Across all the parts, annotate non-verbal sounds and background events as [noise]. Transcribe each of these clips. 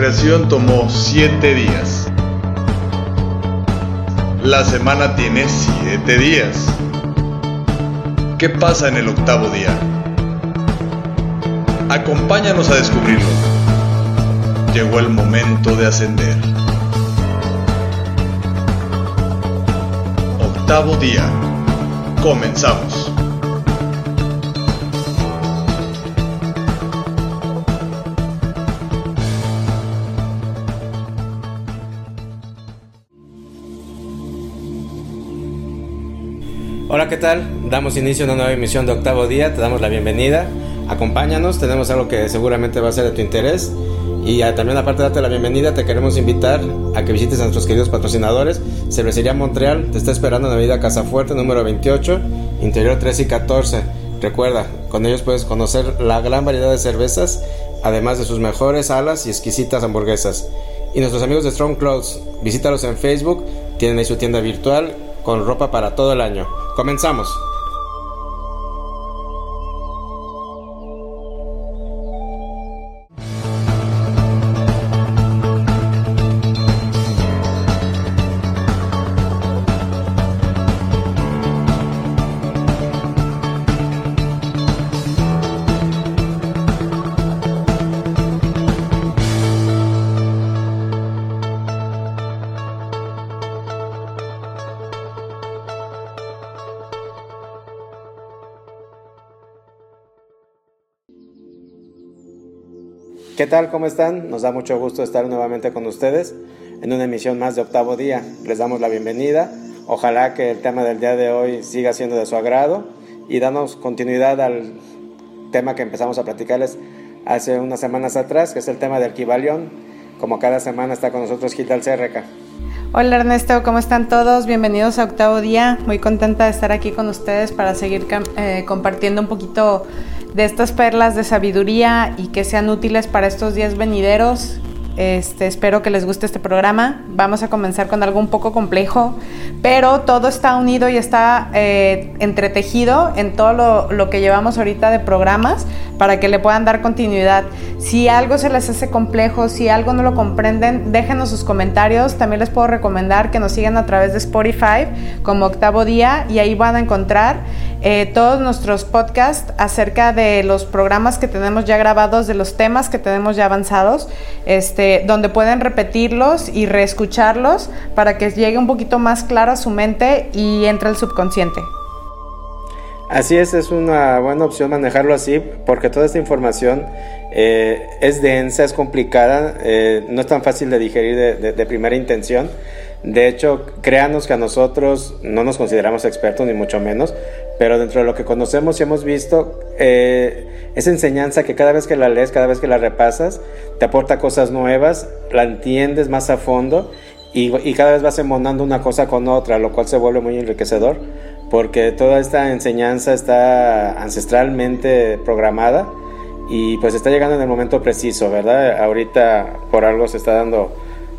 Creación tomó siete días. La semana tiene siete días. ¿Qué pasa en el octavo día? Acompáñanos a descubrirlo. Llegó el momento de ascender. Octavo día. Comenzamos. ¿Qué tal? Damos inicio a una nueva emisión de Octavo Día, te damos la bienvenida. Acompáñanos, tenemos algo que seguramente va a ser de tu interés. Y también aparte de darte la bienvenida, te queremos invitar a que visites a nuestros queridos patrocinadores. Cervecería Montreal te está esperando en la avenida Casafuerte número 28, interior 13 y 14. Recuerda, con ellos puedes conocer la gran variedad de cervezas, además de sus mejores alas y exquisitas hamburguesas. Y nuestros amigos de Strong Clothes, visítalos en Facebook, tienen ahí su tienda virtual con ropa para todo el año. Comenzamos. ¿Qué tal? ¿Cómo están? Nos da mucho gusto estar nuevamente con ustedes en una emisión más de octavo día. Les damos la bienvenida. Ojalá que el tema del día de hoy siga siendo de su agrado y danos continuidad al tema que empezamos a platicarles hace unas semanas atrás, que es el tema del Kibalión. Como cada semana está con nosotros Gilda Alcerreca. Hola Ernesto, ¿cómo están todos? Bienvenidos a Octavo Día. Muy contenta de estar aquí con ustedes para seguir eh, compartiendo un poquito de estas perlas de sabiduría y que sean útiles para estos días venideros este, espero que les guste este programa. Vamos a comenzar con algo un poco complejo, pero todo está unido y está eh, entretejido en todo lo, que llevamos ahorita de programas para que le puedan dar continuidad. Si algo se les hace complejo, si algo no lo comprenden, déjenos sus comentarios. También les puedo recomendar que nos sigan a través de Spotify como Octavo Día y ahí van a encontrar eh, todos nuestros podcasts acerca de los programas que tenemos ya grabados, de los temas que tenemos ya avanzados. Este, donde pueden repetirlos y reescucharlos para que llegue un poquito más claro a su mente y entre el subconsciente. Así es, es una buena opción manejarlo así porque toda esta información eh, es densa, es complicada, eh, no es tan fácil de digerir de primera intención. De hecho, créanos que a nosotros no nos consideramos expertos, ni mucho menos, pero dentro de lo que conocemos y hemos visto, eh, enseñanza que cada vez que la lees, cada vez que la repasas, te aporta cosas nuevas, la entiendes más a fondo y, y cada vez vas emonando una cosa con otra, lo cual se vuelve muy enriquecedor, porque toda esta enseñanza está ancestralmente programada y pues está llegando en el momento preciso, ¿verdad? Ahorita por algo se está dando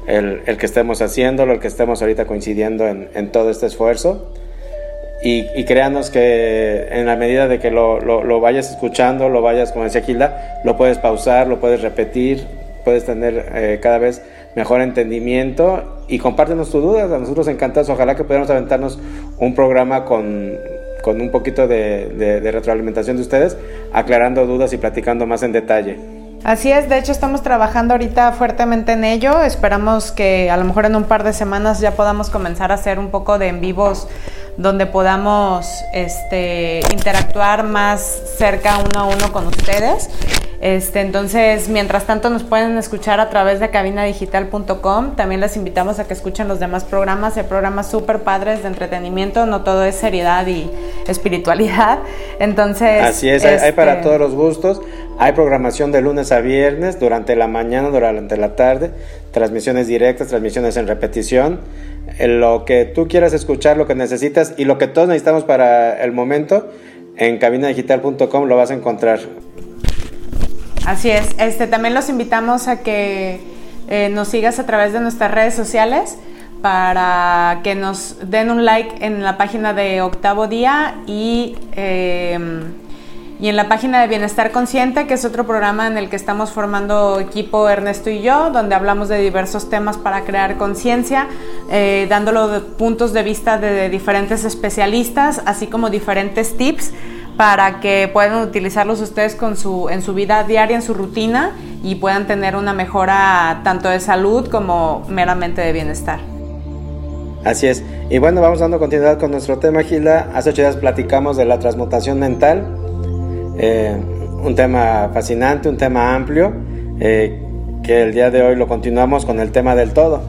el, el, que estemos haciéndolo, el que estemos ahorita coincidiendo en, en todo este esfuerzo. Y, y, créanos que en la medida de que lo, lo, vayas escuchando, lo vayas, como decía Gilda, lo puedes pausar, lo puedes repetir, puedes tener eh, cada vez mejor entendimiento y compártenos tus dudas. A nosotros encantados, ojalá que pudiéramos aventarnos un programa con, con un poquito de, de retroalimentación de ustedes, aclarando dudas y platicando más en detalle. Así es, de hecho estamos trabajando ahorita fuertemente en ello. Esperamos que a lo mejor en un par de semanas ya podamos comenzar a hacer un poco de en vivos donde podamos este, interactuar más cerca uno a uno con ustedes. Este, entonces, mientras tanto nos pueden escuchar a través de cabinadigital.com. También les invitamos a que escuchen los demás programas. Hay programas súper padres de entretenimiento, no todo es seriedad y espiritualidad. [laughs] Entonces... Así es, este... hay para todos los gustos. Hay programación de lunes a viernes, durante la mañana, durante la tarde, transmisiones directas, transmisiones en repetición. Lo que tú quieras escuchar, lo que necesitas y lo que todos necesitamos para el momento, en cabinadigital.com lo vas a encontrar. Así es. Este, también los invitamos a que eh, nos sigas a través de nuestras redes sociales para que nos den un like en la página de Octavo Día y, eh, y en la página de Bienestar Consciente, que es otro programa en el que estamos formando equipo Ernesto y yo, donde hablamos de diversos temas para crear conciencia, eh, dándolo de puntos de vista de diferentes especialistas, así como diferentes tips para que puedan utilizarlos ustedes en su vida diaria, en su rutina y puedan tener una mejora tanto de salud como meramente de bienestar. Así es. Y bueno, vamos dando continuidad con nuestro tema, Gila. Hace ocho días platicamos de la transmutación mental. Eh, un tema fascinante, un tema amplio, eh, que el día de hoy lo continuamos con el tema del todo.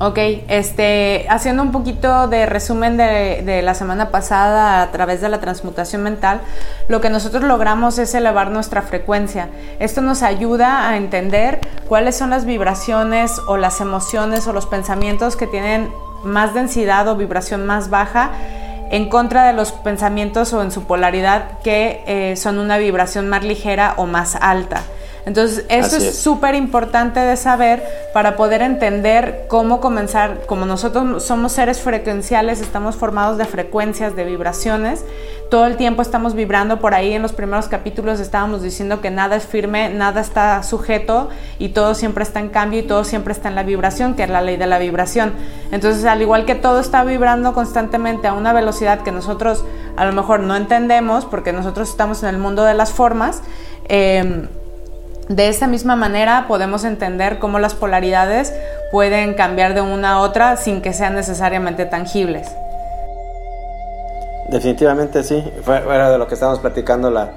Ok, este, haciendo un poquito de resumen de, la semana pasada a través de la transmutación mental, lo que nosotros logramos es elevar nuestra frecuencia. Esto nos ayuda a entender cuáles son las vibraciones o las emociones o los pensamientos que tienen más densidad o vibración más baja en contra de los pensamientos o en su polaridad que eh, son una vibración más ligera o más alta. Entonces, eso es súper importante de saber para poder entender cómo comenzar, como nosotros somos seres frecuenciales, estamos formados de frecuencias, de vibraciones, todo el tiempo estamos vibrando por ahí, en los primeros capítulos estábamos diciendo que nada es firme, nada está sujeto y todo siempre está en cambio y todo siempre está en la vibración, que es la ley de la vibración. Entonces, al igual que todo está vibrando constantemente a una velocidad que nosotros a lo mejor no entendemos, porque nosotros estamos en el mundo de las formas, eh, de esta misma manera podemos entender cómo las polaridades pueden cambiar de una a otra sin que sean necesariamente tangibles. Definitivamente sí, fuera de lo que estábamos platicando la,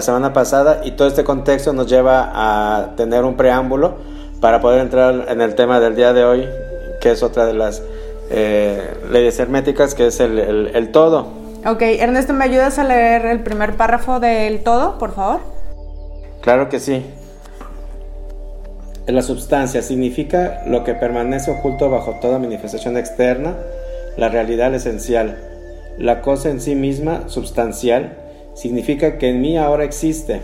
semana pasada y todo este contexto nos lleva a tener un preámbulo para poder entrar en el tema del día de hoy, que es otra de las eh, leyes herméticas, que es el, el todo. Ok, Ernesto, ¿me ayudas a leer el primer párrafo del todo, por favor? Claro que sí. La substancia significa lo que permanece oculto bajo toda manifestación externa, la realidad esencial. La cosa en sí misma, substancial, significa que en mí ahora existe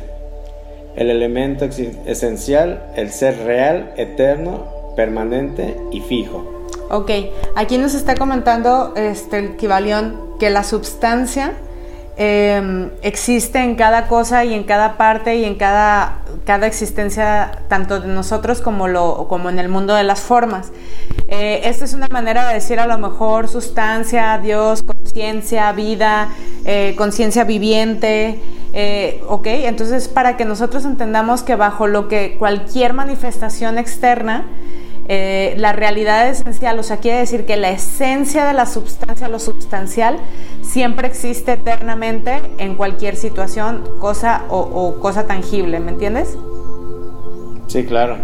el elemento esencial, el ser real, eterno, permanente y fijo. Ok, aquí nos está comentando este, el Kibalión que la substancia Em, existe en cada cosa y en cada parte y en cada, cada existencia, tanto de nosotros como, lo, como en el mundo de las formas. Eh, esta es una manera de decir a lo mejor sustancia, Dios, conciencia, vida, eh, conciencia viviente. Eh, ok, entonces para que nosotros entendamos que bajo lo que cualquier manifestación externa, eh, la realidad esencial, o sea, quiere decir que la esencia de la sustancia, lo substancial, siempre existe eternamente en cualquier situación, cosa o, cosa tangible, ¿me entiendes? Sí, claro.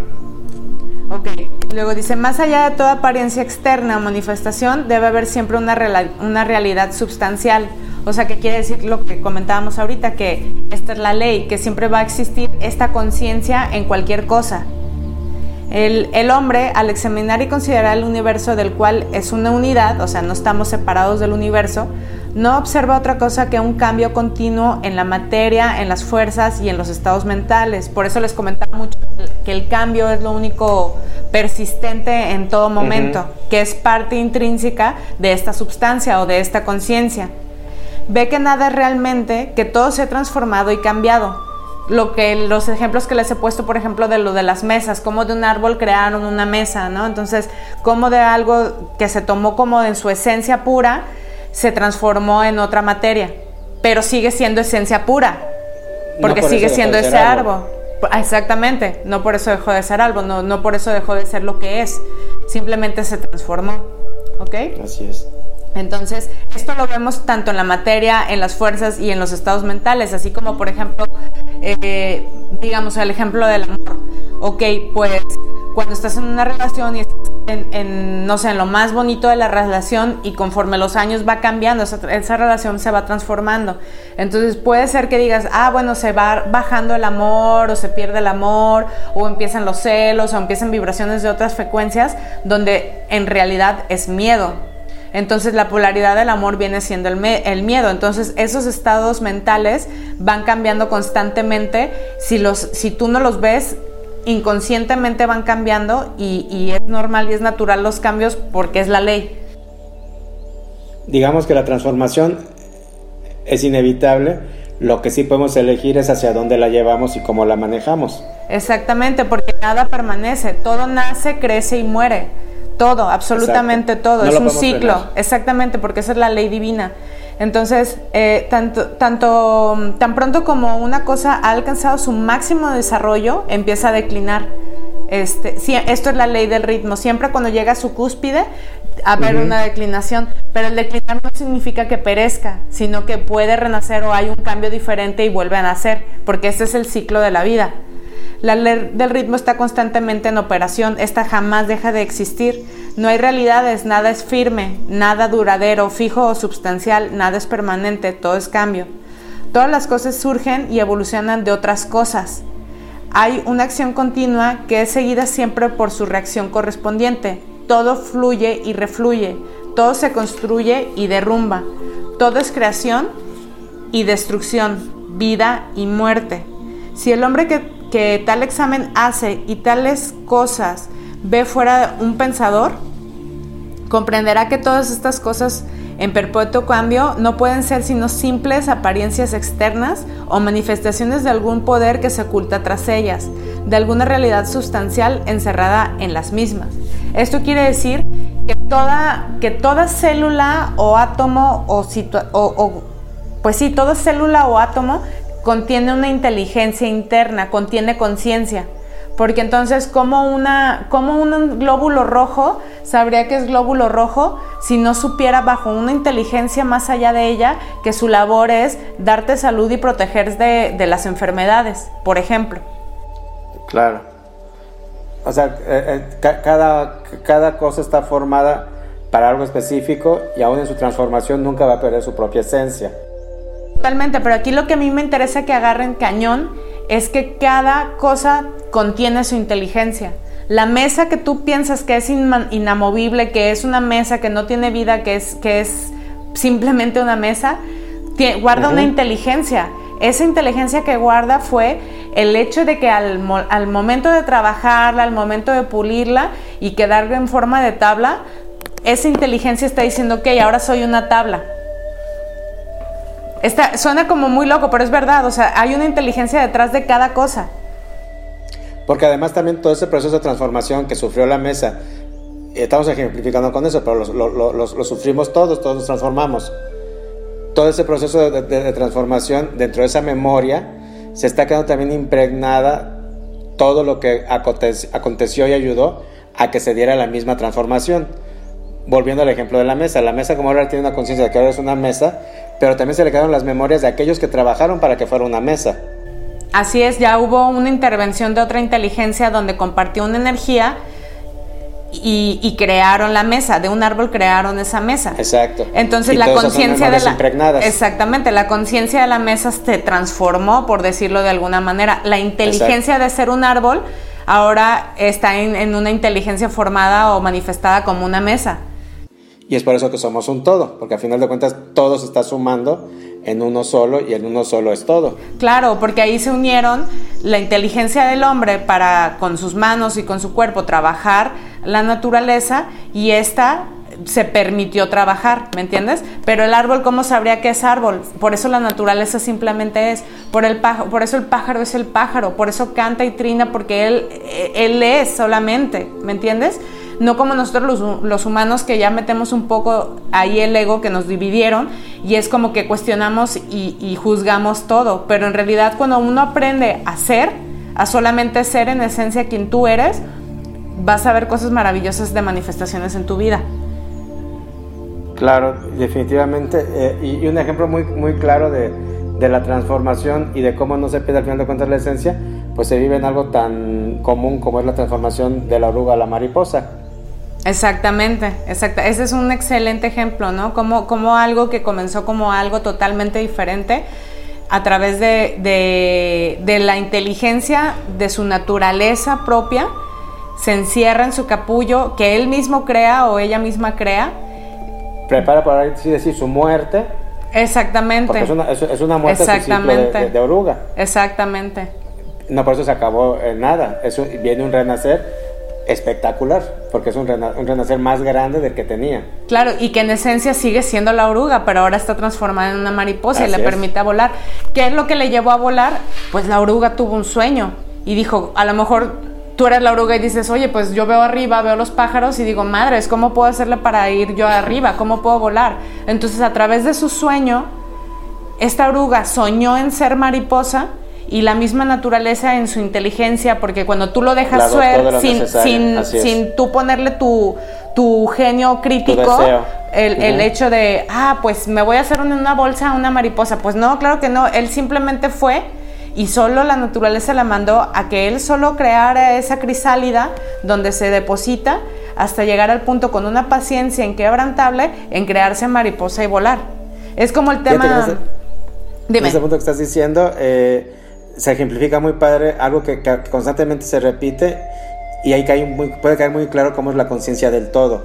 Ok, luego dice, más allá de toda apariencia externa o manifestación, debe haber siempre una, una realidad substancial. O sea, que quiere decir lo que comentábamos ahorita, que esta es la ley, que siempre va a existir esta conciencia en cualquier cosa. El, hombre, al examinar y considerar el universo del cual es una unidad, o sea, no estamos separados del universo, no observa otra cosa que un cambio continuo en la materia, en las fuerzas y en los estados mentales. Por eso les comentaba mucho que el cambio es lo único persistente en todo momento, que es parte intrínseca de esta sustancia o de esta conciencia. Ve que nada es realmente, que todo se ha transformado y cambiado lo que los ejemplos que les he puesto, por ejemplo, de lo de las mesas, cómo de un árbol crearon una mesa, ¿no? Entonces, cómo de algo que se tomó como en su esencia pura, se transformó en otra materia, pero sigue siendo esencia pura, porque sigue siendo ese árbol. Exactamente, no por eso dejó de ser árbol, no, no por eso dejó de ser lo que es, simplemente se transformó, ¿ok? Así es. Entonces, esto lo vemos tanto en la materia, en las fuerzas y en los estados mentales, así como, por ejemplo, eh, digamos, el ejemplo del amor. Ok, pues cuando estás en una relación y estás en, no sé, en lo más bonito de la relación y conforme los años va cambiando, esa, esa, relación se va transformando. Entonces puede ser que digas, ah, bueno, se va bajando el amor o se pierde el amor o empiezan los celos o empiezan vibraciones de otras frecuencias donde en realidad es miedo entonces la polaridad del amor viene siendo el, miedo. Entonces esos estados mentales van cambiando constantemente. Si, los, si tú no los ves, inconscientemente van cambiando y, y es normal y es natural los cambios porque es la ley. Digamos que la transformación es inevitable Lo que sí podemos elegir es hacia dónde la llevamos y cómo la manejamos. Exactamente, porque nada permanece, todo nace, crece y muere. Todo, absolutamente todo, es un ciclo. Exactamente, porque esa es la ley divina. Entonces, eh, tanto, tanto, tan pronto como una cosa ha alcanzado su máximo desarrollo, empieza a declinar. Este, esto es la ley del ritmo. Siempre cuando llega a su cúspide, a haber una declinación. Pero el declinar no significa que perezca, sino que puede renacer o hay un cambio diferente y vuelve a nacer, porque este es el ciclo de la vida. La ley del ritmo está constantemente en operación, esta jamás deja de existir. No hay realidades, nada es firme, nada duradero, fijo o substancial, nada es permanente, todo es cambio. Todas las cosas surgen y evolucionan de otras cosas. Hay una acción continua que es seguida siempre por su reacción correspondiente. Todo fluye y refluye, todo se construye y derrumba, todo es creación y destrucción, vida y muerte. Si el hombre que que tal examen hace y tales cosas ve fuera un pensador, comprenderá que todas estas cosas en perpetuo cambio no pueden ser sino simples apariencias externas o manifestaciones de algún poder que se oculta tras ellas, de alguna realidad sustancial encerrada en las mismas. Esto quiere decir que toda, que toda célula o átomo o, o pues sí, toda célula o átomo contiene una inteligencia interna, contiene conciencia. Porque entonces, como, una, como un glóbulo rojo sabría que es glóbulo rojo si no supiera bajo una inteligencia más allá de ella que su labor es darte salud y proteger de, las enfermedades, por ejemplo? Claro. O sea, eh, eh, cada, cada cosa está formada para algo específico y aún en su transformación nunca va a perder su propia esencia. Totalmente, pero aquí lo que a mí me interesa que agarren cañón es que cada cosa contiene su inteligencia. La mesa que tú piensas que es inamovible, que es una mesa que no tiene vida, que es, que es simplemente una mesa, guarda una inteligencia. Esa inteligencia que guarda fue el hecho de que al, al momento de trabajarla, al momento de pulirla y quedarla en forma de tabla, esa inteligencia está diciendo, ok, ahora soy una tabla suena como muy loco, pero es verdad, o sea, hay una inteligencia detrás de cada cosa. Porque además también todo ese proceso de transformación que sufrió la mesa, estamos ejemplificando con eso, pero lo, sufrimos todos, todos nos transformamos. Todo ese proceso de, transformación dentro de esa memoria se está quedando también impregnada todo lo que aconteció y ayudó a que se diera la misma transformación. Volviendo al ejemplo de la mesa, la mesa como ahora tiene una conciencia de que ahora es una mesa, pero también se le quedaron las memorias de aquellos que trabajaron para que fuera una mesa. Así es, ya hubo una intervención de otra inteligencia donde compartió una energía y, crearon la mesa, de un árbol crearon esa mesa. Exacto. Entonces la conciencia de la Exactamente, la conciencia de la mesa se transformó, por decirlo de alguna manera. La inteligencia de ser un árbol ahora está en, en una inteligencia formada o manifestada como una mesa. Y es por eso que somos un todo, porque al final de cuentas todo se está sumando en uno solo y en uno solo es todo. Claro, porque ahí se unieron la inteligencia del hombre para con sus manos y con su cuerpo trabajar la naturaleza y esta se permitió trabajar, ¿me entiendes? Pero el árbol, ¿cómo sabría que es árbol? Por eso la naturaleza simplemente es, por, el pájaro, por eso el pájaro es el pájaro, por eso canta y trina, porque él, él es solamente, ¿me entiendes? No como nosotros los, humanos que ya metemos un poco ahí el ego que nos dividieron y es como que cuestionamos y, juzgamos todo, pero en realidad cuando uno aprende a ser, a solamente ser en esencia quien tú eres, vas a ver cosas maravillosas de manifestaciones en tu vida. Claro, definitivamente. Eh, y, un ejemplo muy, muy claro de, de, la transformación y de cómo no se pierde al final de cuentas la esencia, pues se vive en algo tan común como es la transformación de la oruga a la mariposa. Exactamente, exacto. Ese es un excelente ejemplo, ¿no? Como, como algo que comenzó como algo totalmente diferente a través de, de, la inteligencia, de su naturaleza propia, se encierra en su capullo que él mismo crea o ella misma crea. Prepara para decir su muerte. Exactamente. Porque es una, es, una muerte Exactamente. De, oruga. Exactamente. No, por eso se acabó en nada. Eso, viene un renacer espectacular, porque es un, renacer más grande del que tenía. Claro, y que en esencia sigue siendo la oruga, pero ahora está transformada en una mariposa y le permite volar. ¿Qué es lo que le llevó a volar? Pues la oruga tuvo un sueño y dijo, a lo mejor tú eres la oruga y dices, oye, pues yo veo arriba, veo los pájaros y digo, madres, ¿cómo puedo hacerle para ir yo arriba? ¿Cómo puedo volar? Entonces a través de su sueño, esta oruga soñó en ser mariposa y la misma naturaleza en su inteligencia, porque cuando tú lo dejas suer sin, sin, sin tú ponerle tu, tu genio crítico, el, el, hecho de, ah, pues me voy a hacer una bolsa una mariposa, pues no, claro que no, él simplemente fue y solo la naturaleza la mandó a que él solo creara esa crisálida donde se deposita hasta llegar al punto con una paciencia inquebrantable en crearse mariposa y volar. Es como el tema... Dime. ese punto que estás diciendo, eh, se ejemplifica muy padre algo que, constantemente se repite y ahí cae muy, puede caer muy claro cómo es la conciencia del todo.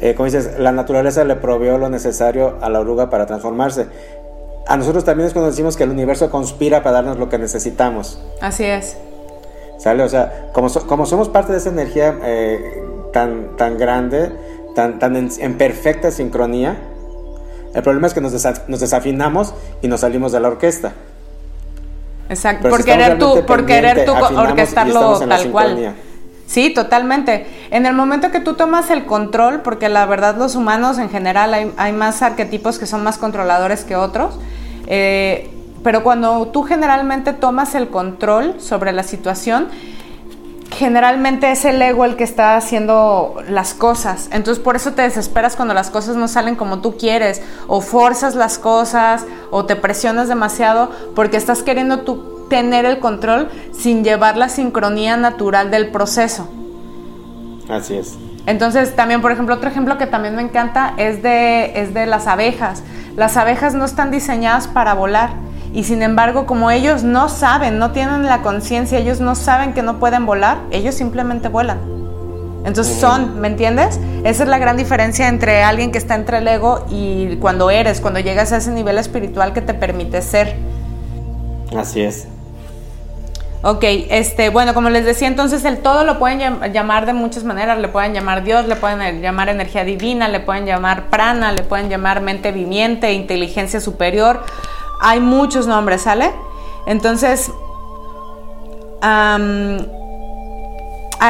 Eh, como dices, la naturaleza le proveó lo necesario a la oruga para transformarse. A nosotros también es cuando decimos que el universo conspira para darnos lo que necesitamos. Así es. ¿Sale? O sea, como, como somos parte de esa energía eh, tan, tan grande, tan, tan en, perfecta sincronía, el problema es que nos, nos desafinamos y nos salimos de la orquesta. Exacto, por, querer tú, por querer tú orquestarlo tal cual. Sí, totalmente. En el momento que tú tomas el control, porque la verdad los humanos en general hay, hay más arquetipos que son más controladores que otros, eh, pero cuando tú generalmente tomas el control sobre la situación, generalmente es el ego el que está haciendo las cosas. Entonces por eso te desesperas cuando las cosas no salen como tú quieres, o forzas las cosas, o te presionas demasiado, porque estás queriendo tú tener el control sin llevar la sincronía natural del proceso. Así es. Entonces también, por ejemplo, otro ejemplo que también me encanta es de, es de las abejas. Las abejas no están diseñadas para volar y sin embargo, como ellos no saben, no tienen la conciencia, ellos no saben que no pueden volar, ellos simplemente vuelan. Entonces son, ¿me entiendes? Esa es la gran diferencia entre alguien que está entre el ego y cuando eres, cuando llegas a ese nivel espiritual que te permite ser. Así es. Ok, este, bueno, como les decía, entonces el todo lo pueden llamar de muchas maneras, le pueden llamar Dios, le pueden llamar energía divina, le pueden llamar prana, le pueden llamar mente viviente, inteligencia superior, hay muchos nombres, ¿sale? Entonces, a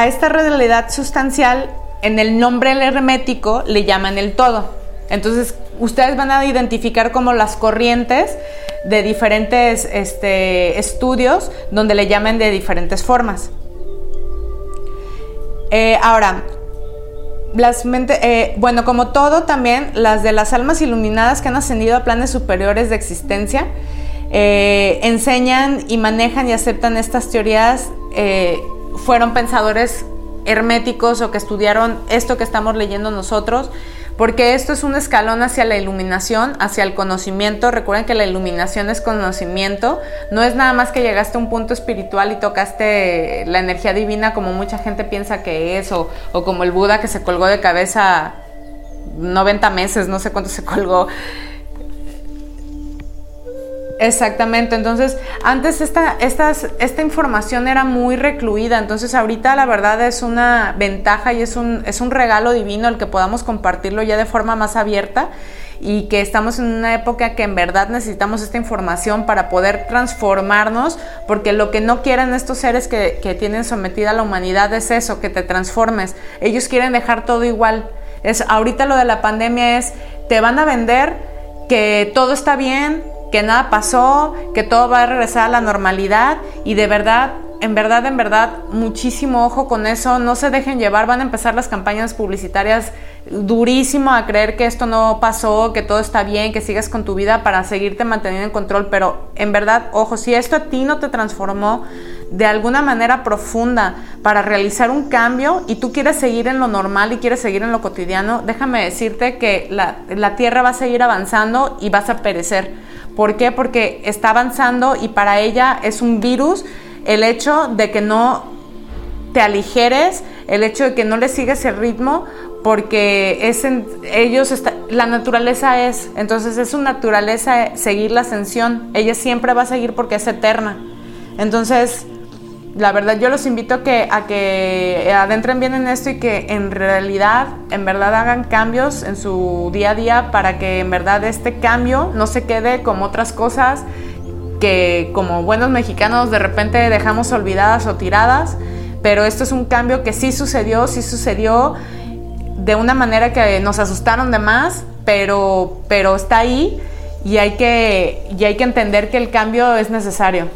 esta realidad sustancial, en el nombre hermético le llaman el todo. Entonces, ustedes van a identificar como las corrientes de diferentes este, estudios donde le llaman de diferentes formas. Eh, ahora, las eh, bueno, como todo también, las de las almas iluminadas que han ascendido a planes superiores de existencia, eh, enseñan y manejan y aceptan estas teorías, fueron pensadores herméticos o que estudiaron esto que estamos leyendo nosotros porque esto es un escalón hacia la iluminación, hacia el conocimiento. Recuerden que la iluminación es conocimiento, no es nada más que llegaste a un punto espiritual y tocaste la energía divina como mucha gente piensa que es, o, o como el Buda que se colgó de cabeza 90 meses, no sé cuánto se [laughs] colgó. Exactamente, entonces antes esta, esta información era muy recluida, entonces ahorita la verdad es una ventaja y es un, es un regalo divino el que podamos compartirlo ya de forma más abierta y que estamos en una época que en verdad necesitamos esta información para poder transformarnos, porque lo que no quieren estos seres que, que tienen sometida a la humanidad es eso, que te transformes. Ellos quieren dejar todo igual. Es, ahorita lo de la pandemia es, te van a vender que todo está bien, que nada pasó, que todo va a regresar a la normalidad y de verdad, en verdad, en verdad, muchísimo ojo con eso, no se dejen llevar, van a empezar las campañas publicitarias durísimo a creer que esto no pasó, que todo está bien, que sigas con tu vida para seguirte manteniendo en control, pero en verdad, ojo, si esto a ti no te transformó de alguna manera profunda para realizar un cambio y tú quieres seguir en lo normal y quieres seguir en lo cotidiano, déjame decirte que la, la tierra va a seguir avanzando y vas a perecer ¿Por qué? Porque está avanzando y para ella es un virus el hecho de que no te aligeres, el hecho de que no le sigues el ritmo, porque es ellos la naturaleza es, entonces es su naturaleza seguir la ascensión, ella siempre va a seguir porque es eterna. Entonces, La verdad yo los invito a que, adentren bien en esto y que en realidad, en verdad hagan cambios en su día a día para que en verdad este cambio no se quede como otras cosas que como buenos mexicanos de repente dejamos olvidadas o tiradas, pero esto es un cambio que sí sucedió, sí sucedió de una manera que nos asustaron de más, pero, pero está ahí y hay, que, y hay que entender que el cambio es necesario.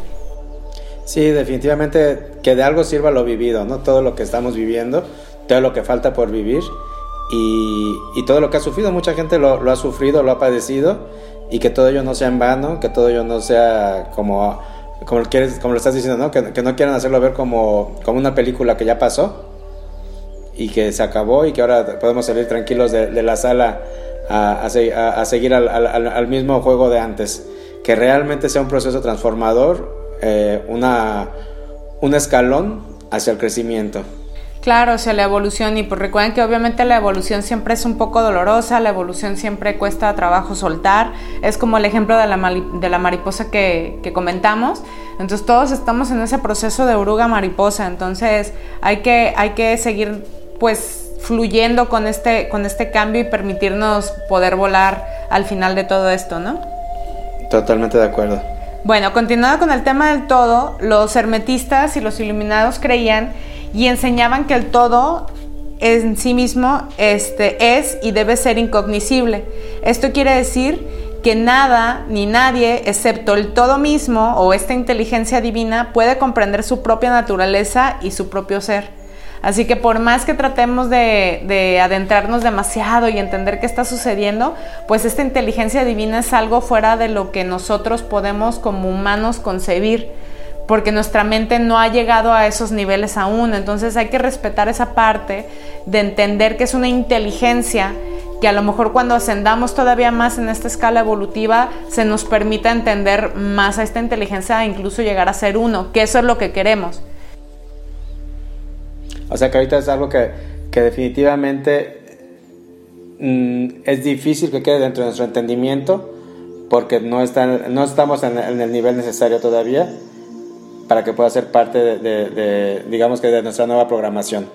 Sí, definitivamente que de algo sirva lo vivido, ¿no? Todo lo que estamos viviendo, todo lo que falta por vivir y, todo lo que ha sufrido. Mucha gente lo, ha sufrido, lo ha padecido y que todo ello no sea en vano, que todo ello no sea como, como, lo estás diciendo, ¿no? Que, no quieran hacerlo ver como, como una película que ya pasó y que se acabó y que ahora podemos salir tranquilos de, la sala a, seguir al mismo juego de antes. Que realmente sea un proceso transformador eh, una, un escalón hacia el crecimiento. Claro, hacia la evolución y pues recuerden que obviamente la evolución siempre es un poco dolorosa, la evolución siempre cuesta trabajo soltar, es como el ejemplo de la, de la mariposa que, que, comentamos, entonces todos estamos en ese proceso de oruga mariposa, entonces hay que, hay que seguir pues fluyendo con este, con este cambio y permitirnos poder volar al final de todo esto, ¿no? Totalmente de acuerdo. Bueno, continuando con el tema del todo, los hermetistas y los iluminados creían y enseñaban que el todo en sí mismo este, es y debe ser incognoscible. Esto quiere decir que nada ni nadie, excepto el todo mismo o esta inteligencia divina, puede comprender su propia naturaleza y su propio ser. Así que por más que tratemos de, adentrarnos demasiado y entender qué está sucediendo, pues esta inteligencia divina es algo fuera de lo que nosotros podemos como humanos concebir porque nuestra mente no ha llegado a esos niveles aún. Entonces hay que respetar esa parte de entender que es una inteligencia que a lo mejor cuando ascendamos todavía más en esta escala evolutiva se nos permita entender más a esta inteligencia e incluso llegar a ser uno, que eso es lo que queremos. O sea que ahorita es algo que, definitivamente mm, es difícil que quede dentro de nuestro entendimiento porque no, no estamos en, el nivel necesario todavía para que pueda ser parte de, digamos que de nuestra nueva programación.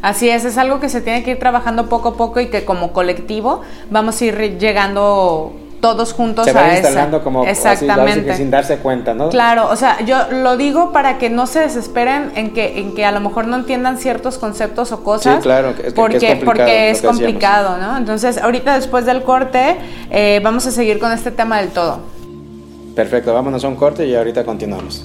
Así es, es algo que se tiene que ir trabajando poco a poco y que como colectivo vamos a ir llegando todos juntos se a instalando como exactamente sin darse cuenta, ¿no? Claro, o sea, yo lo digo para que no se desesperen en que en que a lo mejor no entiendan ciertos conceptos o cosas. Sí, claro, porque es porque es complicado, ¿no? Entonces, ahorita después del corte eh, vamos a seguir con este tema del todo. Perfecto, vámonos a un corte y ahorita continuamos.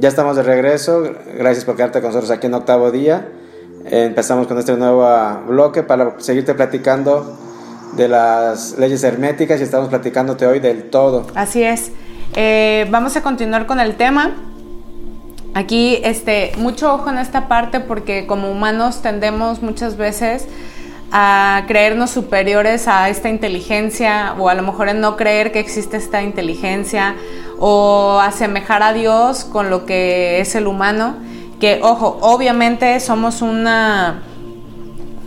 Ya estamos de regreso. Gracias por quedarte con nosotros aquí en octavo día. Empezamos con este nuevo bloque para seguirte platicando de las leyes herméticas y estamos platicándote hoy del todo. Así es. Eh, vamos a continuar con el tema. Aquí, este, mucho ojo en esta parte porque como humanos tendemos muchas veces a creernos superiores a esta inteligencia o a lo mejor en no creer que existe esta inteligencia o asemejar a Dios con lo que es el humano, que ojo, obviamente somos una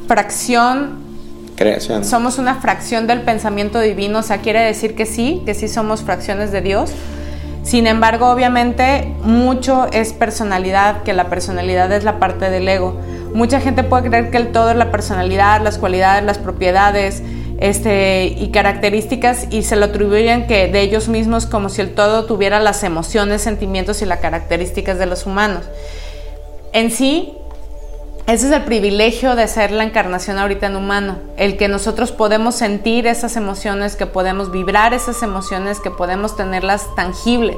fracción Creación. Somos una fracción del pensamiento divino, o sea, quiere decir que sí, que sí somos fracciones de Dios. Sin embargo, obviamente, mucho es personalidad, que la personalidad es la parte del ego. Mucha gente puede creer que el todo es la personalidad, las cualidades, las propiedades este, y características y se lo atribuyen que de ellos mismos como si el todo tuviera las emociones, sentimientos y las características de los humanos. En sí, ese es el privilegio de ser la encarnación ahorita en humano, el que nosotros podemos sentir esas emociones, que podemos vibrar esas emociones, que podemos tenerlas tangibles.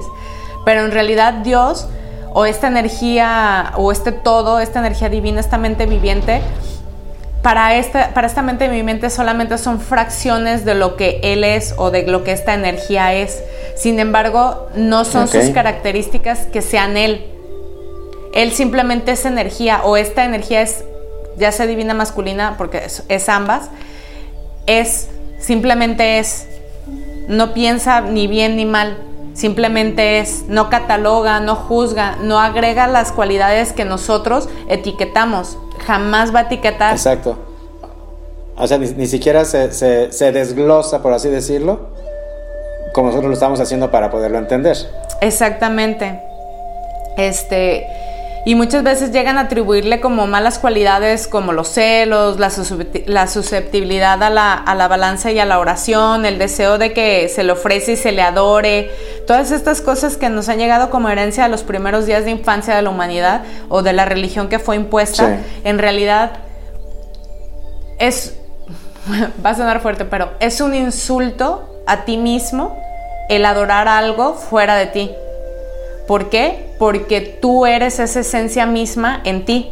Pero en realidad Dios o esta energía o este todo, esta energía divina, esta mente viviente, para esta, para esta mente viviente solamente son fracciones de lo que Él es o de lo que esta energía es. Sin embargo, no son sus características que sean Él. Él simplemente es energía o esta energía es, ya sea divina masculina, porque es, ambas, es, simplemente es, no piensa ni bien ni mal, simplemente es, no cataloga, no juzga, no agrega las cualidades que nosotros etiquetamos, jamás va a etiquetar. Exacto. O sea, ni, siquiera se, se, se, desglosa, por así decirlo, como nosotros lo estamos haciendo para poderlo entender. Exactamente. Este, y muchas veces llegan a atribuirle como malas cualidades como los celos, la, susceptibilidad a la, a la, balanza y a la oración, el deseo de que se le ofrece y se le adore, todas estas cosas que nos han llegado como herencia a los primeros días de infancia de la humanidad o de la religión que fue impuesta, en realidad es, [laughs] va a sonar fuerte, pero es un insulto a ti mismo el adorar algo fuera de ti. ¿Por qué? Porque tú eres esa esencia misma en ti.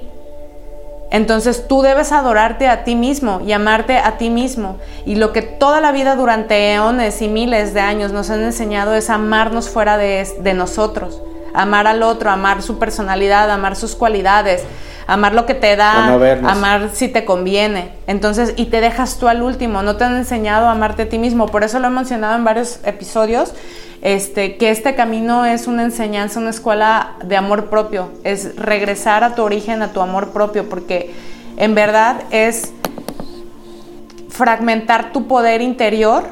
Entonces tú debes adorarte a ti mismo y amarte a ti mismo. Y lo que toda la vida durante eones y miles de años nos han enseñado es amarnos fuera de, nosotros. Amar al otro, amar su personalidad, amar sus cualidades, amar lo que te da, amar si te conviene. Entonces, y te dejas tú al último, no te han enseñado a amarte a ti mismo. Por eso lo he mencionado en varios episodios este, que este camino es una enseñanza, una escuela de amor propio, es regresar a tu origen, a tu amor propio, porque en verdad es fragmentar tu poder interior,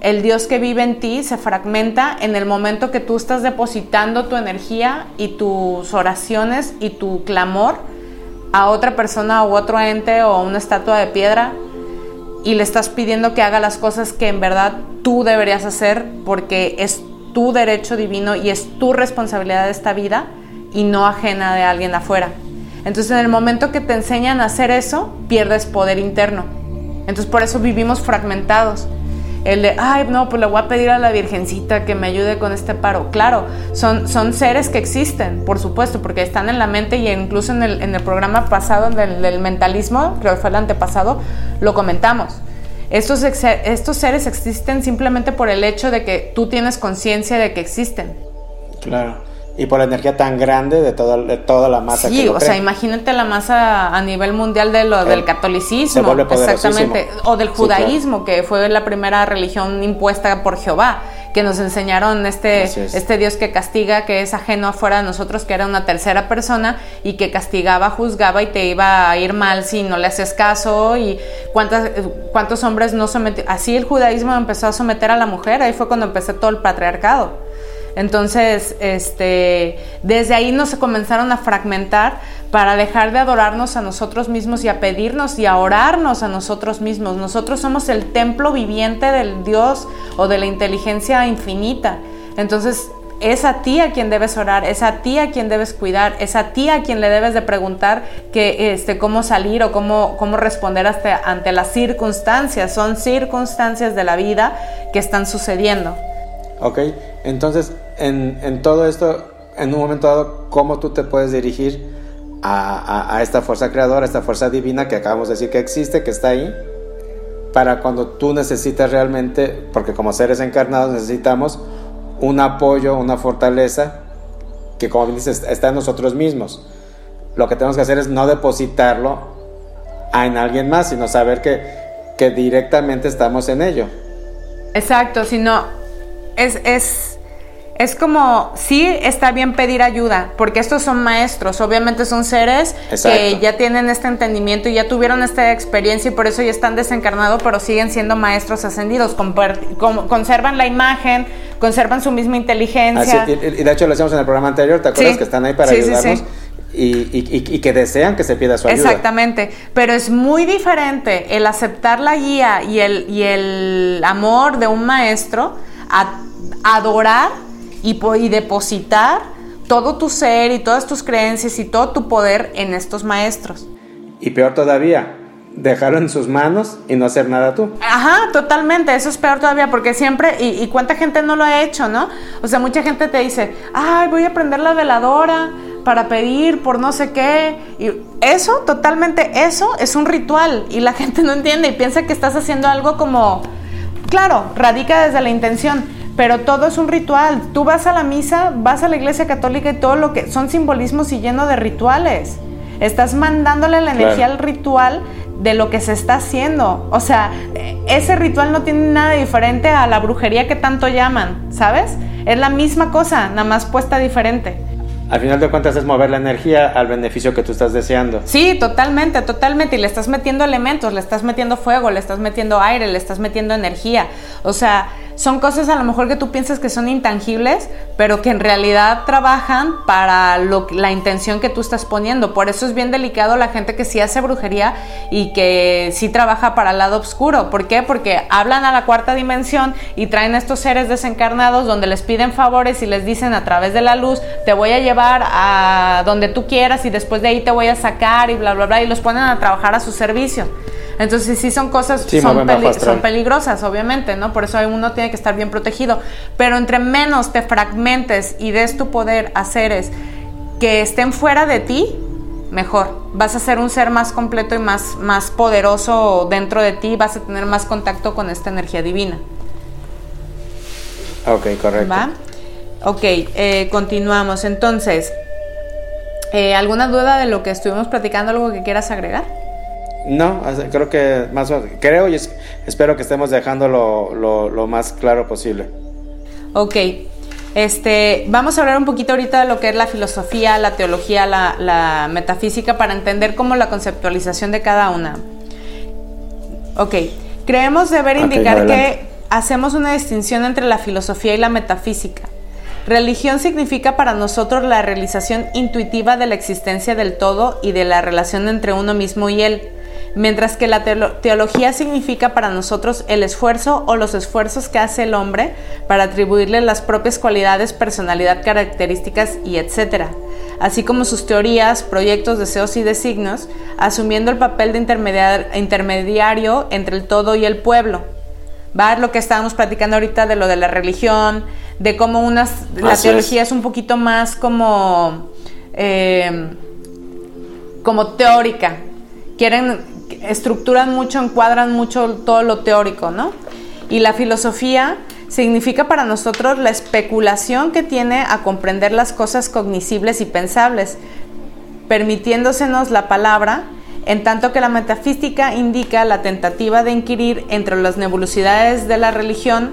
el Dios que vive en ti se fragmenta en el momento que tú estás depositando tu energía y tus oraciones y tu clamor a otra persona u otro ente o una estatua de piedra y le estás pidiendo que haga las cosas que en verdad tú deberías hacer porque es tu derecho divino y es tu responsabilidad de esta vida y no ajena de alguien afuera. Entonces en el momento que te enseñan a hacer eso, pierdes poder interno. Entonces por eso vivimos fragmentados. El de, ay, no, pues le voy a pedir a la Virgencita que me ayude con este paro. Claro, son, son seres que existen, por supuesto, porque están en la mente y incluso en el, en el programa pasado del, del mentalismo, creo que fue el antepasado, lo comentamos estos, estos seres existen simplemente por el hecho de que tú tienes conciencia de que existen. Claro. Y por la energía tan grande de, toda, de toda la masa. Sí, o sea, imagínate la masa a nivel mundial de lo, del catolicismo. exactamente. O del judaísmo, que fue la primera religión impuesta por Jehová que nos enseñaron este, este Dios que castiga, que es ajeno afuera de nosotros, que era una tercera persona y que castigaba, juzgaba y te iba a ir mal si no le haces caso y cuántas, cuántos hombres no sometieron. Así el judaísmo empezó a someter a la mujer, ahí fue cuando empezó todo el patriarcado. Entonces, este, desde ahí nos comenzaron a fragmentar para dejar de adorarnos a nosotros mismos y a pedirnos y a orarnos a nosotros mismos. Nosotros somos el templo viviente del Dios o de la inteligencia infinita. Entonces, es a ti a quien debes orar, es a ti a quien debes cuidar, es a ti a quien le debes de preguntar que, este, cómo salir o cómo, cómo responder ante las circunstancias. Son circunstancias de la vida que están sucediendo. Ok, entonces en, todo esto, en un momento dado, ¿cómo tú te puedes dirigir a, esta fuerza creadora, a esta fuerza divina que acabamos de decir que existe, que está ahí? Para cuando tú necesitas realmente, porque como seres encarnados necesitamos un apoyo, una fortaleza, que como dices, está en nosotros mismos. Lo que tenemos que hacer es no depositarlo en alguien más, sino saber que, que directamente estamos en ello. Exacto, sino es, es es como, sí está bien pedir ayuda, porque estos son maestros, obviamente son seres que ya tienen este entendimiento y ya tuvieron esta experiencia y por eso ya están desencarnados, pero siguen siendo maestros ascendidos, conservan la imagen, conservan su misma inteligencia. y, de hecho lo hacíamos en el programa anterior, ¿te acuerdas que están ahí para ayudarnos? y, que desean que se pida su ayuda. Exactamente, pero es muy diferente el aceptar la guía y el, y el amor de un maestro a adorar y, y depositar todo tu ser y todas tus creencias y todo tu poder en estos maestros. Y peor todavía, dejarlo en sus manos y no hacer nada tú. Ajá, totalmente, eso es peor todavía, porque siempre, y, y, cuánta gente no lo ha hecho, ¿no? O sea, mucha gente te dice, ay, voy a prender la veladora para pedir por no sé qué. Y eso, totalmente, eso es un ritual y la [laughs] gente no entiende y piensa que estás haciendo algo como, claro, radica desde la intención, pero todo es un ritual. Tú vas a la misa, vas a la iglesia católica y todo lo que son simbolismos y lleno de rituales. Estás mandándole la energía al ritual de lo que se está haciendo. O sea, ese ritual no tiene nada diferente a la brujería que tanto llaman, ¿sabes? Es la misma cosa, nada más puesta diferente. Al final de cuentas es mover la energía al beneficio que tú estás deseando. Sí, totalmente, totalmente. Y le estás metiendo elementos, le estás metiendo fuego, le estás metiendo aire, le estás metiendo energía. O sea, son cosas a lo mejor que tú piensas que son intangibles, pero que en realidad trabajan para lo, la intención que tú estás poniendo. Por eso es bien delicado la gente que sí hace brujería y que sí trabaja para el lado oscuro. ¿Por qué? Porque hablan a la cuarta dimensión y traen estos seres desencarnados donde les piden favores y les dicen a través de la luz, te voy a llevar a donde tú quieras y después de ahí te voy a sacar y bla, bla, bla, y los ponen a trabajar a su servicio. Entonces sí son cosas, son, son, peligrosas, obviamente, ¿no? Por eso uno tiene que estar bien protegido. Pero entre menos te fragmentes y des tu poder a seres que estén fuera de ti, mejor. Vas a ser un ser más completo y más, más poderoso dentro de ti, vas a tener más contacto con esta energía divina. Ok, correcto. ¿Va? Ok, eh, continuamos. Entonces, eh, ¿alguna duda de lo que estuvimos platicando? ¿Algo que quieras agregar? No, creo que más creo y espero que estemos dejando lo, más claro posible. Ok, este, vamos a hablar un poquito ahorita de lo que es la filosofía, la teología, la, metafísica para entender cómo la conceptualización de cada una. Ok, creemos deber indicar que hacemos una distinción entre la filosofía y la metafísica. Religión significa para nosotros la realización intuitiva de la existencia del todo y de la relación entre uno mismo y él mientras que la teología significa para nosotros el esfuerzo o los esfuerzos que hace el hombre para atribuirle las propias cualidades, personalidad, características y etcétera, así como sus teorías, proyectos, deseos y designios, asumiendo el papel de intermediario entre el todo y el pueblo. Va lo que estábamos platicando ahorita de lo de la religión, de cómo unas, la teología es. un poquito más como, eh, como teórica. Quieren estructuran mucho, encuadran mucho todo lo teórico, ¿no? Y la filosofía significa para nosotros la especulación que tiene a comprender las cosas cognoscibles y pensables, permitiéndosenos la palabra, en tanto que la metafísica indica la tentativa de inquirir entre las nebulosidades de la religión,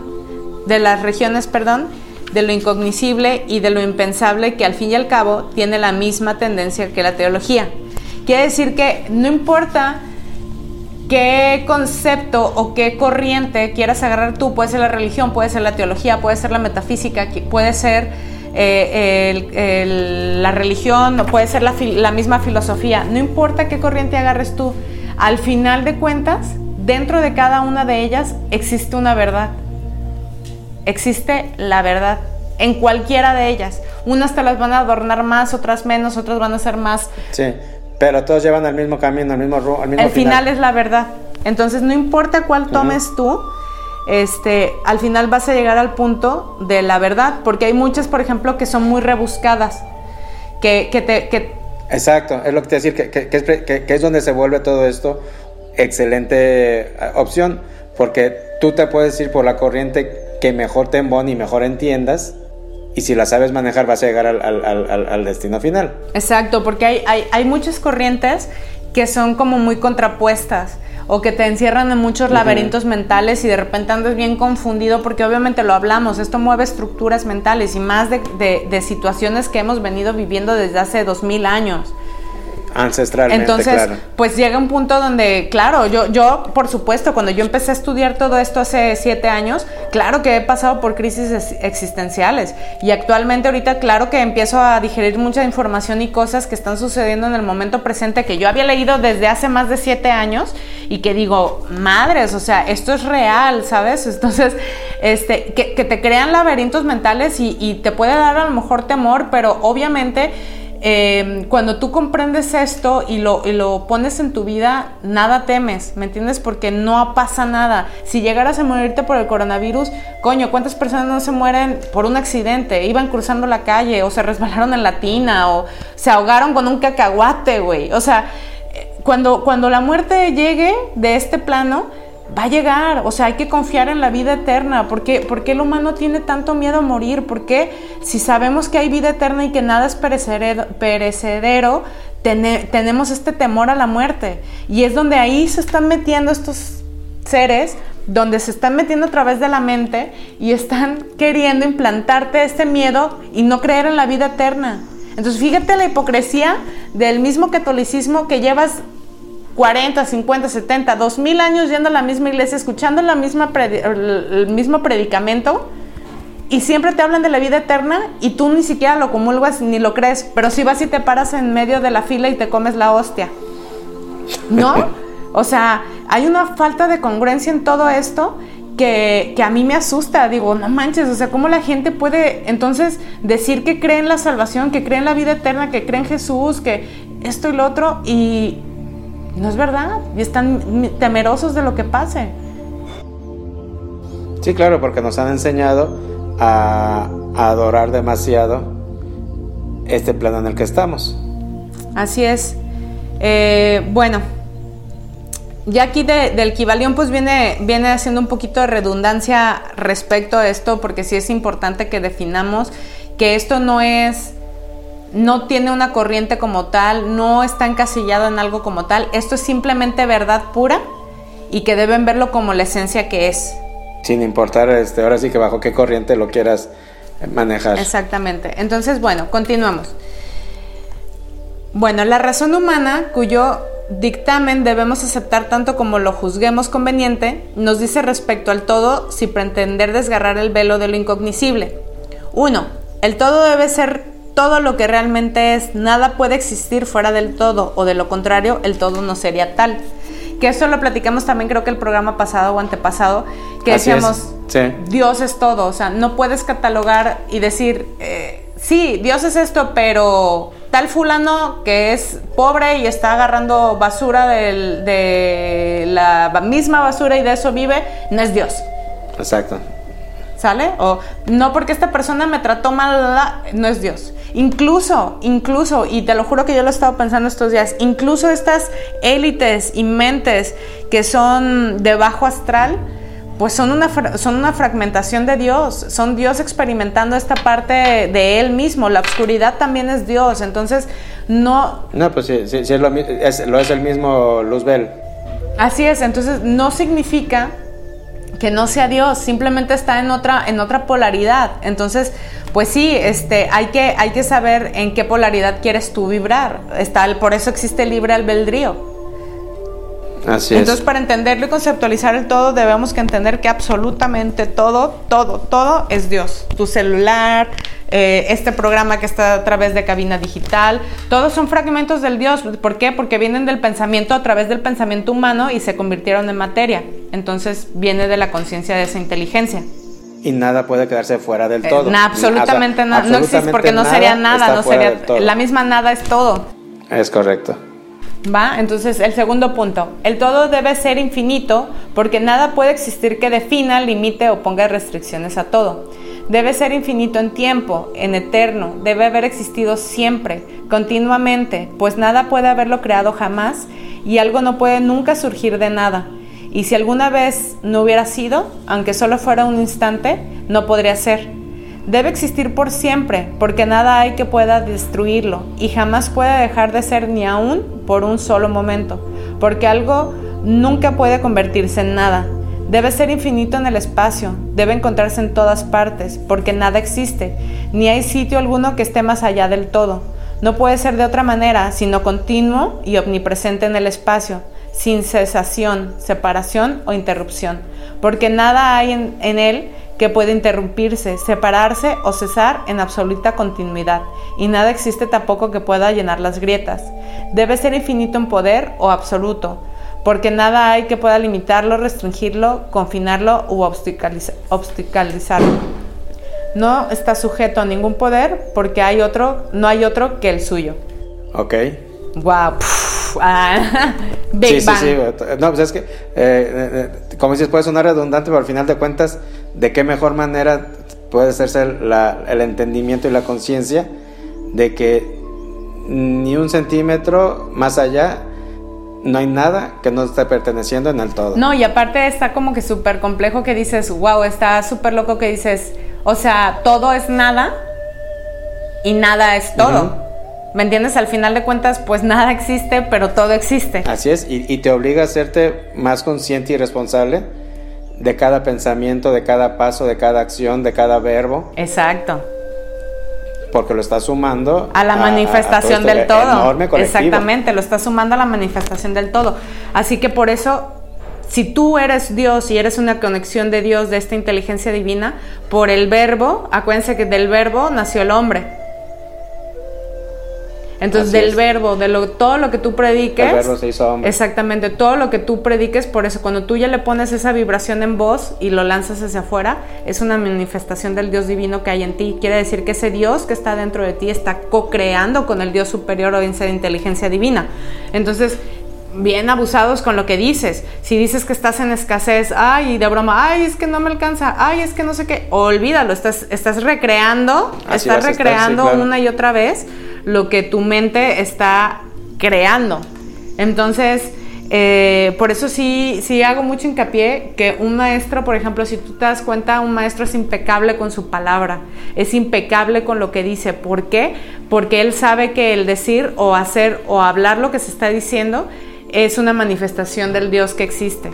de las regiones, perdón, de lo incognoscible y de lo impensable que al fin y al cabo tiene la misma tendencia que la teología. Quiere decir que no importa qué concepto o qué corriente quieras agarrar tú. Puede ser la religión, puede ser la teología, puede ser la metafísica, puede ser eh, la religión, puede ser la, la misma filosofía. No importa qué corriente agarres tú, al final de cuentas, dentro de cada una de ellas existe una verdad. Existe la verdad en cualquiera de ellas. Unas te las van a adornar más, otras menos, otras van a ser más. Sí. Pero todos llevan al mismo camino, al mismo rumbo, al mismo El final. es la verdad. Entonces, no importa cuál tomes tú, este, al final vas a llegar al punto de la verdad, porque hay muchas, por ejemplo, que son muy rebuscadas, que, que te... Que... Exacto, es lo que te decir, que, que, es, que es donde se vuelve todo esto excelente eh, opción, porque tú te puedes ir por la corriente que mejor te embone y mejor entiendas, y si la sabes manejar vas a llegar al, destino final. Exacto, porque hay, hay, muchas corrientes que son como muy contrapuestas o que te encierran en muchos laberintos mentales y de repente andas bien confundido porque obviamente lo hablamos, esto mueve estructuras mentales y más de, de situaciones que hemos venido viviendo desde hace dos mil años. Ancestralmente, Entonces, pues llega un punto donde, claro, yo, yo, por supuesto, cuando yo empecé a estudiar todo esto hace siete años, claro que he pasado por crisis existenciales y actualmente ahorita claro que empiezo a digerir mucha información y cosas que están sucediendo en el momento presente que yo había leído desde hace más de siete años y que digo, madres, o sea, esto es real, ¿sabes? [laughs] Entonces, este, que, te crean laberintos mentales y, y te puede dar a lo mejor temor, pero obviamente Em, cuando tú comprendes esto y lo, lo, pones en tu vida, nada temes, ¿me entiendes? Porque no pasa nada. Si llegaras a morirte por el coronavirus, coño, ¿cuántas personas no se mueren por un accidente? Iban cruzando la calle o se resbalaron en la tina o se ahogaron con un cacahuate, güey. O sea, cuando, cuando la muerte llegue de este plano, va a llegar, o sea, hay que confiar en la vida eterna. ¿Por qué, el humano tiene tanto miedo a morir? Porque si sabemos que hay vida eterna y que nada es perecedero, tenemos este temor a la muerte. Y es donde ahí se están metiendo estos seres, donde se están metiendo a través de la mente y están queriendo implantarte este miedo y no creer en la vida eterna. Entonces fíjate la hipocresía del mismo catolicismo que llevas 40, 50, 70, 2000 años yendo a la misma iglesia, escuchando la misma el mismo predicamento y siempre te hablan de la vida eterna y tú ni siquiera lo comulgas ni lo crees, pero si vas y te paras en medio de la fila y te comes la hostia. ¿No? [laughs] O sea, hay una falta de congruencia en todo esto que, que, a mí me asusta. Digo, no manches, o sea, ¿cómo la gente puede entonces decir que cree en la salvación, que cree en la vida eterna, que cree en Jesús, que esto y lo otro? Y, no es verdad. Y están temerosos de lo que pase. Sí, claro, porque nos han enseñado a, adorar demasiado este plano en el que estamos. Así es. Eh, bueno, ya aquí del Kibalión pues viene, viene haciendo un poquito de redundancia respecto a esto, porque sí es importante que definamos que esto no es no tiene una corriente como tal, no está encasillado en algo como tal. Esto es simplemente verdad pura y que deben verlo como la esencia que es. Sin importar, este, ahora sí que bajo qué corriente lo quieras manejar. Exactamente. Entonces, bueno, continuamos. Bueno, la razón humana, cuyo dictamen debemos aceptar tanto como lo juzguemos conveniente, nos dice respecto al todo si pretender desgarrar el velo de lo incognoscible. 1. El todo debe ser todo lo que realmente es, nada puede existir fuera del todo, o de lo contrario, el todo no sería tal. Que eso lo platicamos también creo que el programa pasado o antepasado, que decíamos, Dios es todo, o sea, no puedes catalogar y decir, eh, sí, Dios es esto, pero tal fulano que es pobre y está agarrando basura de la misma basura y de eso vive, no es Dios. Exacto. ¿Sale? O no porque esta persona me trató mal, no es Dios. Incluso, incluso, y te lo juro que yo lo he estado pensando estos días, incluso estas élites y mentes que son de bajo astral, pues son una, son una fragmentación de Dios, son Dios experimentando esta parte de Él mismo, la oscuridad también es Dios, entonces no... No, pues sí, sí, es lo, es, lo es el mismo Luzbel. Así es, entonces no significa que no sea Dios, simplemente está en otra, en otra polaridad. Entonces, pues sí, este, hay, que, hay que saber en qué polaridad quieres tú vibrar. Está, por eso existe libre albedrío. Así Entonces, para entenderlo y conceptualizar el todo, debemos que entender que absolutamente todo, todo, todo es Dios. Tu celular, eh, este programa que está a través de cabina digital, todos son fragmentos del Dios. ¿Por qué? Porque vienen del pensamiento a través del pensamiento humano y se convirtieron en materia. Entonces viene de la conciencia de esa inteligencia. Y nada puede quedarse fuera del eh, todo. absolutamente nada. No existe porque no sería nada, no sería. La misma nada es todo. Es correcto. ¿Va? Entonces, el segundo punto. El todo debe ser infinito porque nada puede existir que defina, limite o ponga restricciones a todo. Debe ser infinito en tiempo, en eterno, debe haber existido siempre, continuamente, pues nada puede haberlo creado jamás y algo no puede nunca surgir de nada. Y si alguna vez no hubiera sido, aunque solo fuera un instante, no podría ser. Debe existir por siempre, porque nada hay que pueda destruirlo y jamás puede dejar de ser ni aún por un solo momento, porque algo nunca puede convertirse en nada. Debe ser infinito en el espacio, debe encontrarse en todas partes, porque nada existe, ni hay sitio alguno que esté más allá del todo. No puede ser de otra manera, sino continuo y omnipresente en el espacio, sin cesación, separación o interrupción, porque nada hay en, él que puede interrumpirse, separarse o cesar en absoluta continuidad, y nada existe tampoco que pueda llenar las grietas. Debe ser infinito en poder o absoluto, porque nada hay que pueda limitarlo, restringirlo, confinarlo u obstaculizarlo. No está sujeto a ningún poder porque hay otro, no hay otro que el suyo. Ok. Wow. Ah, [laughs] sí, sí, sí. No, pues es que, eh, eh, como dices, puede sonar redundante, pero al final de cuentas, ¿de qué mejor manera puede hacerse el entendimiento y la conciencia de que ni un centímetro más allá no hay nada que no esté perteneciendo en el todo. No, y aparte está como que súper complejo que dices, wow, está súper loco que dices, o sea, todo es nada y nada es todo. ¿Me entiendes? Al final de cuentas, pues nada existe, pero todo existe. Así es, y, y te obliga a hacerte más consciente y responsable de cada pensamiento, de cada paso, de cada acción, de cada verbo. Exacto porque lo está sumando a la manifestación este del todo. Exactamente, lo está sumando a la manifestación del todo. Así que por eso, si tú eres Dios y eres una conexión de Dios, de esta inteligencia divina, por el verbo, acuérdense que del verbo nació el hombre. Entonces, del verbo, de lo, todo lo que tú prediques. El verbo se hizo hombre. Exactamente, todo lo que tú prediques, por eso cuando tú ya le pones esa vibración en voz y lo lanzas hacia afuera, es una manifestación del Dios divino que hay en ti. Quiere decir que ese Dios que está dentro de ti está co-creando con el Dios superior o en ser inteligencia divina. Entonces, bien abusados con lo que dices. Si dices que estás en escasez, ay, de broma, ay, es que no me alcanza, ay, es que no sé qué, olvídalo, estás, estás recreando, estás recreando una y otra vez lo que tu mente está creando. Entonces, eh, por eso sí, sí hago mucho hincapié que un maestro, por ejemplo, si tú te das cuenta, un maestro es impecable con su palabra, es impecable con lo que dice. ¿Por qué? Porque él sabe que el decir o hacer o hablar lo que se está diciendo es una manifestación del Dios que existe.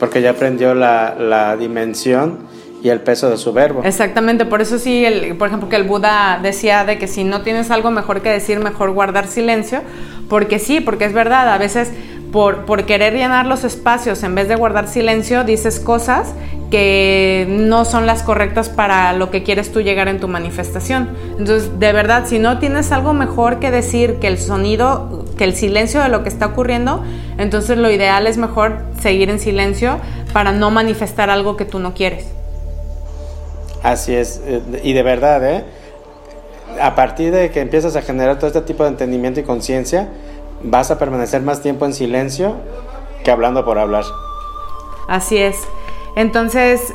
Porque ya aprendió la, la dimensión y el peso de su verbo. Exactamente, por eso sí, el, por ejemplo, que el Buda decía de que si no tienes algo mejor que decir, mejor guardar silencio, porque sí, porque es verdad, a veces por, por querer llenar los espacios, en vez de guardar silencio, dices cosas que no son las correctas para lo que quieres tú llegar en tu manifestación. Entonces, de verdad, si no tienes algo mejor que decir que el sonido, que el silencio de lo que está ocurriendo, entonces lo ideal es mejor seguir en silencio para no manifestar algo que tú no quieres. Así es, eh, y de verdad, ¿eh? A partir de que empiezas a generar todo este tipo de entendimiento y conciencia, vas a permanecer más tiempo en silencio que hablando por hablar. Así es. Entonces,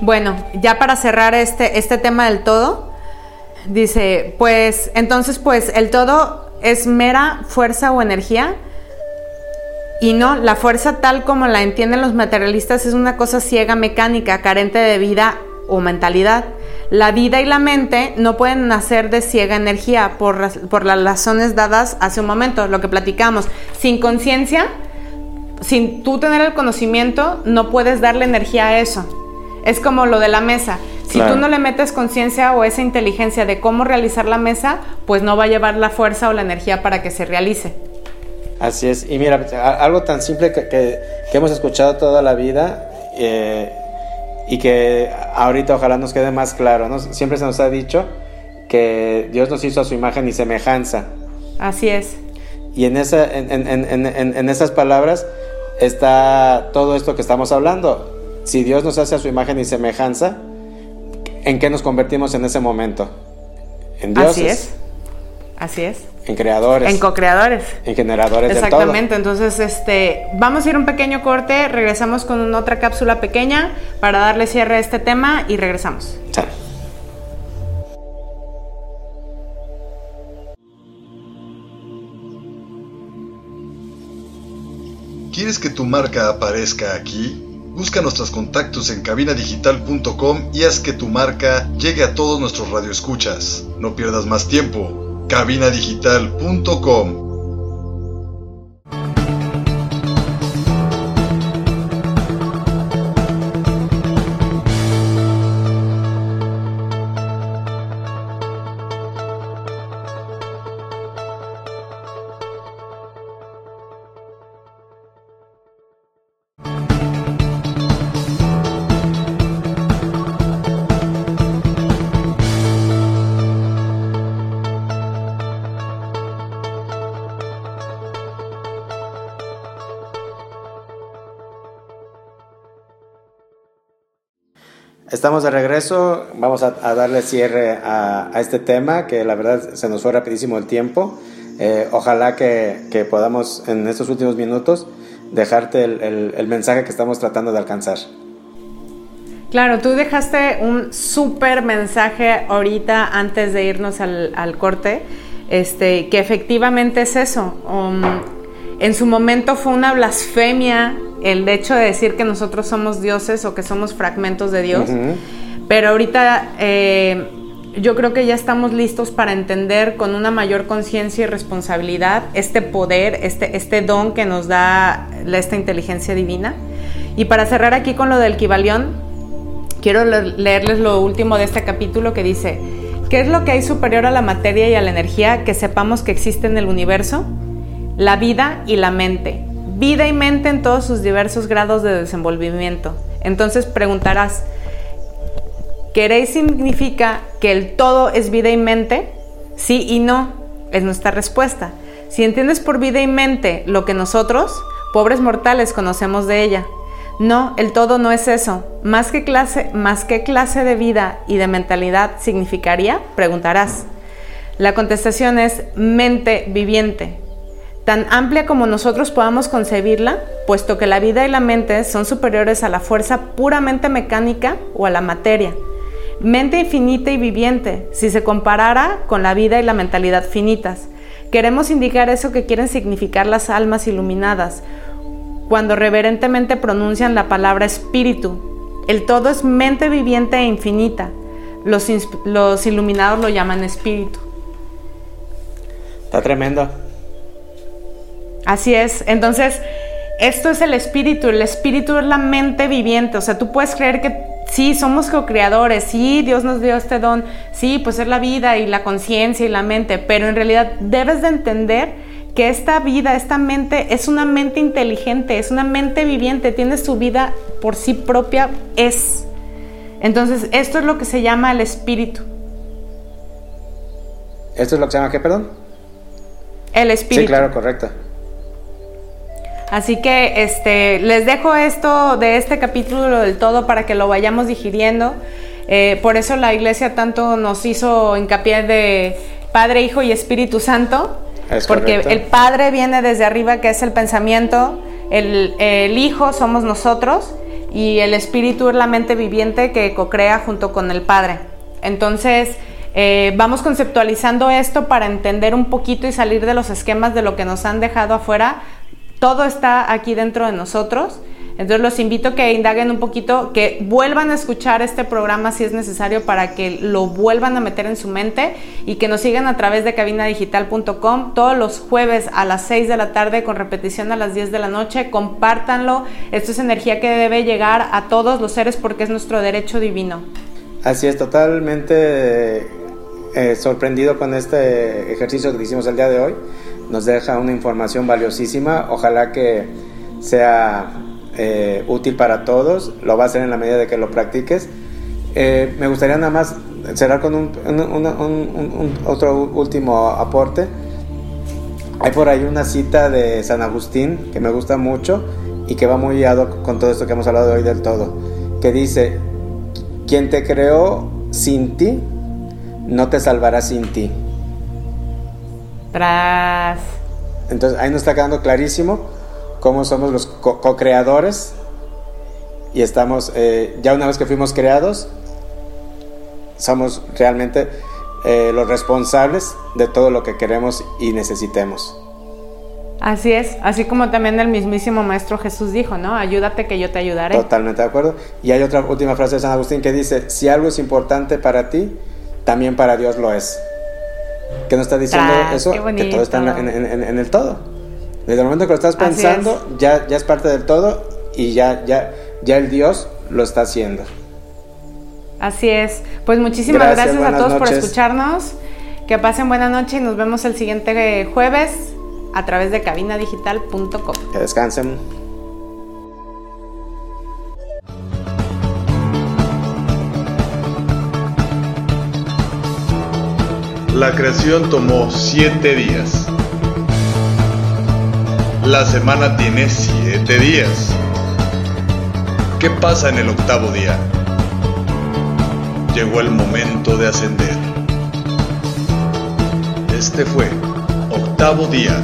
bueno, ya para cerrar este, este tema del todo, dice, pues entonces pues el todo es mera fuerza o energía y no, la fuerza tal como la entienden los materialistas es una cosa ciega, mecánica, carente de vida o mentalidad. La vida y la mente no pueden nacer de ciega energía por, por las razones dadas hace un momento, lo que platicamos. Sin conciencia, sin tú tener el conocimiento, no puedes darle energía a eso. Es como lo de la mesa. Si tú no le metes conciencia o esa inteligencia de cómo realizar la mesa, pues no va a llevar la fuerza o la energía para que se realice. Así es, y mira, algo tan simple que, hemos escuchado toda la vida eh, y que ahorita ojalá nos quede más claro, ¿no? Siempre se nos ha dicho que Dios nos hizo a su imagen y semejanza. Así es. Y en, esa, en, esas palabras está todo esto que estamos hablando. Si Dios nos hace a su imagen y semejanza, ¿en qué nos convertimos en ese momento? En dioses. Así es. Así es. En creadores. En co-creadores. En generadores Exactamente. Entonces, este, vamos a ir un pequeño corte, regresamos con otra cápsula pequeña para darle cierre a este tema y regresamos. ¿Quieres que tu marca aparezca aquí? Busca nuestros contactos en cabinadigital.com y haz que tu marca llegue a todos nuestros radioescuchas. No pierdas más tiempo cabinadigital.com Estamos de regreso, vamos a, darle cierre a, este tema que la verdad se nos fue rapidísimo el tiempo. Eh, ojalá que, podamos en estos últimos minutos dejarte el, mensaje que estamos tratando de alcanzar. Claro, tú dejaste un súper mensaje ahorita antes de irnos al, corte, este, que efectivamente es eso. Um, en su momento fue una blasfemia el hecho de decir que nosotros somos dioses o que somos fragmentos de Dios. Pero ahorita eh, yo creo que ya estamos listos para entender con una mayor conciencia y responsabilidad este poder, este, este don que nos da esta inteligencia divina. Y para cerrar aquí con lo del Kibalión, quiero leerles lo último de este capítulo que dice, ¿qué es lo que hay superior a la materia y a la energía que sepamos que existe en el universo? La vida y la mente vida y mente en todos sus diversos grados de desenvolvimiento. Entonces preguntarás, ¿queréis significa que el todo es vida y mente? Sí y no, es nuestra respuesta. Si entiendes por vida y mente lo que nosotros, pobres mortales, conocemos de ella. No, el todo no es eso. Más que clase, más que clase de vida y de mentalidad significaría, preguntarás. La contestación es mente viviente, tan amplia como nosotros podamos concebirla, puesto que la vida y la mente son superiores a la fuerza puramente mecánica o a la materia. Mente infinita y viviente, si se comparara con la vida y la mentalidad finitas. Queremos indicar eso que quieren significar las almas iluminadas, cuando reverentemente pronuncian la palabra espíritu. El todo es mente viviente e infinita. Los, los iluminados lo llaman espíritu. Está tremendo. Así es. Entonces, esto es el espíritu. El espíritu es la mente viviente. O sea, tú puedes creer que sí, somos co-creadores, sí, Dios nos dio este don, sí, pues es la vida y la conciencia y la mente, pero en realidad debes de entender que esta vida, esta mente es una mente inteligente, es una mente viviente, tiene su vida por sí propia, es. Entonces, esto es lo que se llama el espíritu. ¿Esto es lo que se llama qué, perdón? El espíritu. Sí, claro, correcto. Así que este, les dejo esto de este capítulo del todo para que lo vayamos digiriendo. Eh, por eso la iglesia tanto nos hizo hincapié de Padre, Hijo y Espíritu Santo, porque el Padre viene desde arriba, que es el pensamiento, el, Hijo somos nosotros y el Espíritu es la mente viviente que co-crea junto con el Padre. Entonces, eh, vamos conceptualizando esto para entender un poquito y salir de los esquemas de lo que nos han dejado afuera todo está aquí dentro de nosotros. Entonces los invito a que indaguen un poquito, que vuelvan a escuchar este programa si es necesario para que lo vuelvan a meter en su mente y que nos sigan a través de cabinadigital.com todos los jueves a las 6 de la tarde con repetición a las 10 de la noche. Compártanlo. Esto es energía que debe llegar a todos los seres porque es nuestro derecho divino. Así es, totalmente eh, sorprendido con este ejercicio que hicimos el día de hoy nos deja una información valiosísima. Ojalá que sea eh, útil para todos. Lo va a hacer en la medida de que lo practiques. Eh, me gustaría nada más cerrar con un, otro último aporte. Hay por ahí una cita de San Agustín que me gusta mucho y que va muy guiado con todo esto que hemos hablado hoy del todo. Que dice, quien te creó sin ti, no te salvará sin ti. Entonces ahí nos está quedando clarísimo cómo somos los co-creadores y estamos, eh, ya una vez que fuimos creados, somos realmente eh, los responsables de todo lo que queremos y necesitemos. Así es, así como también el mismísimo Maestro Jesús dijo, ¿no? Ayúdate que yo te ayudaré. Totalmente de acuerdo. Y hay otra última frase de San Agustín que dice, si algo es importante para ti, también para Dios lo es que nos está diciendo eso, que todo está en, el todo. Desde el momento que lo estás pensando, ya, ya es parte del todo y ya, ya, ya el Dios lo está haciendo. Así es. Pues muchísimas gracias, a todos por escucharnos. Que pasen buena noche y nos vemos el siguiente jueves a través de cabinadigital.com. Que descansen. La creación tomó siete días. La semana tiene siete días. ¿Qué pasa en el octavo día? Llegó el momento de ascender. Este fue Octavo Día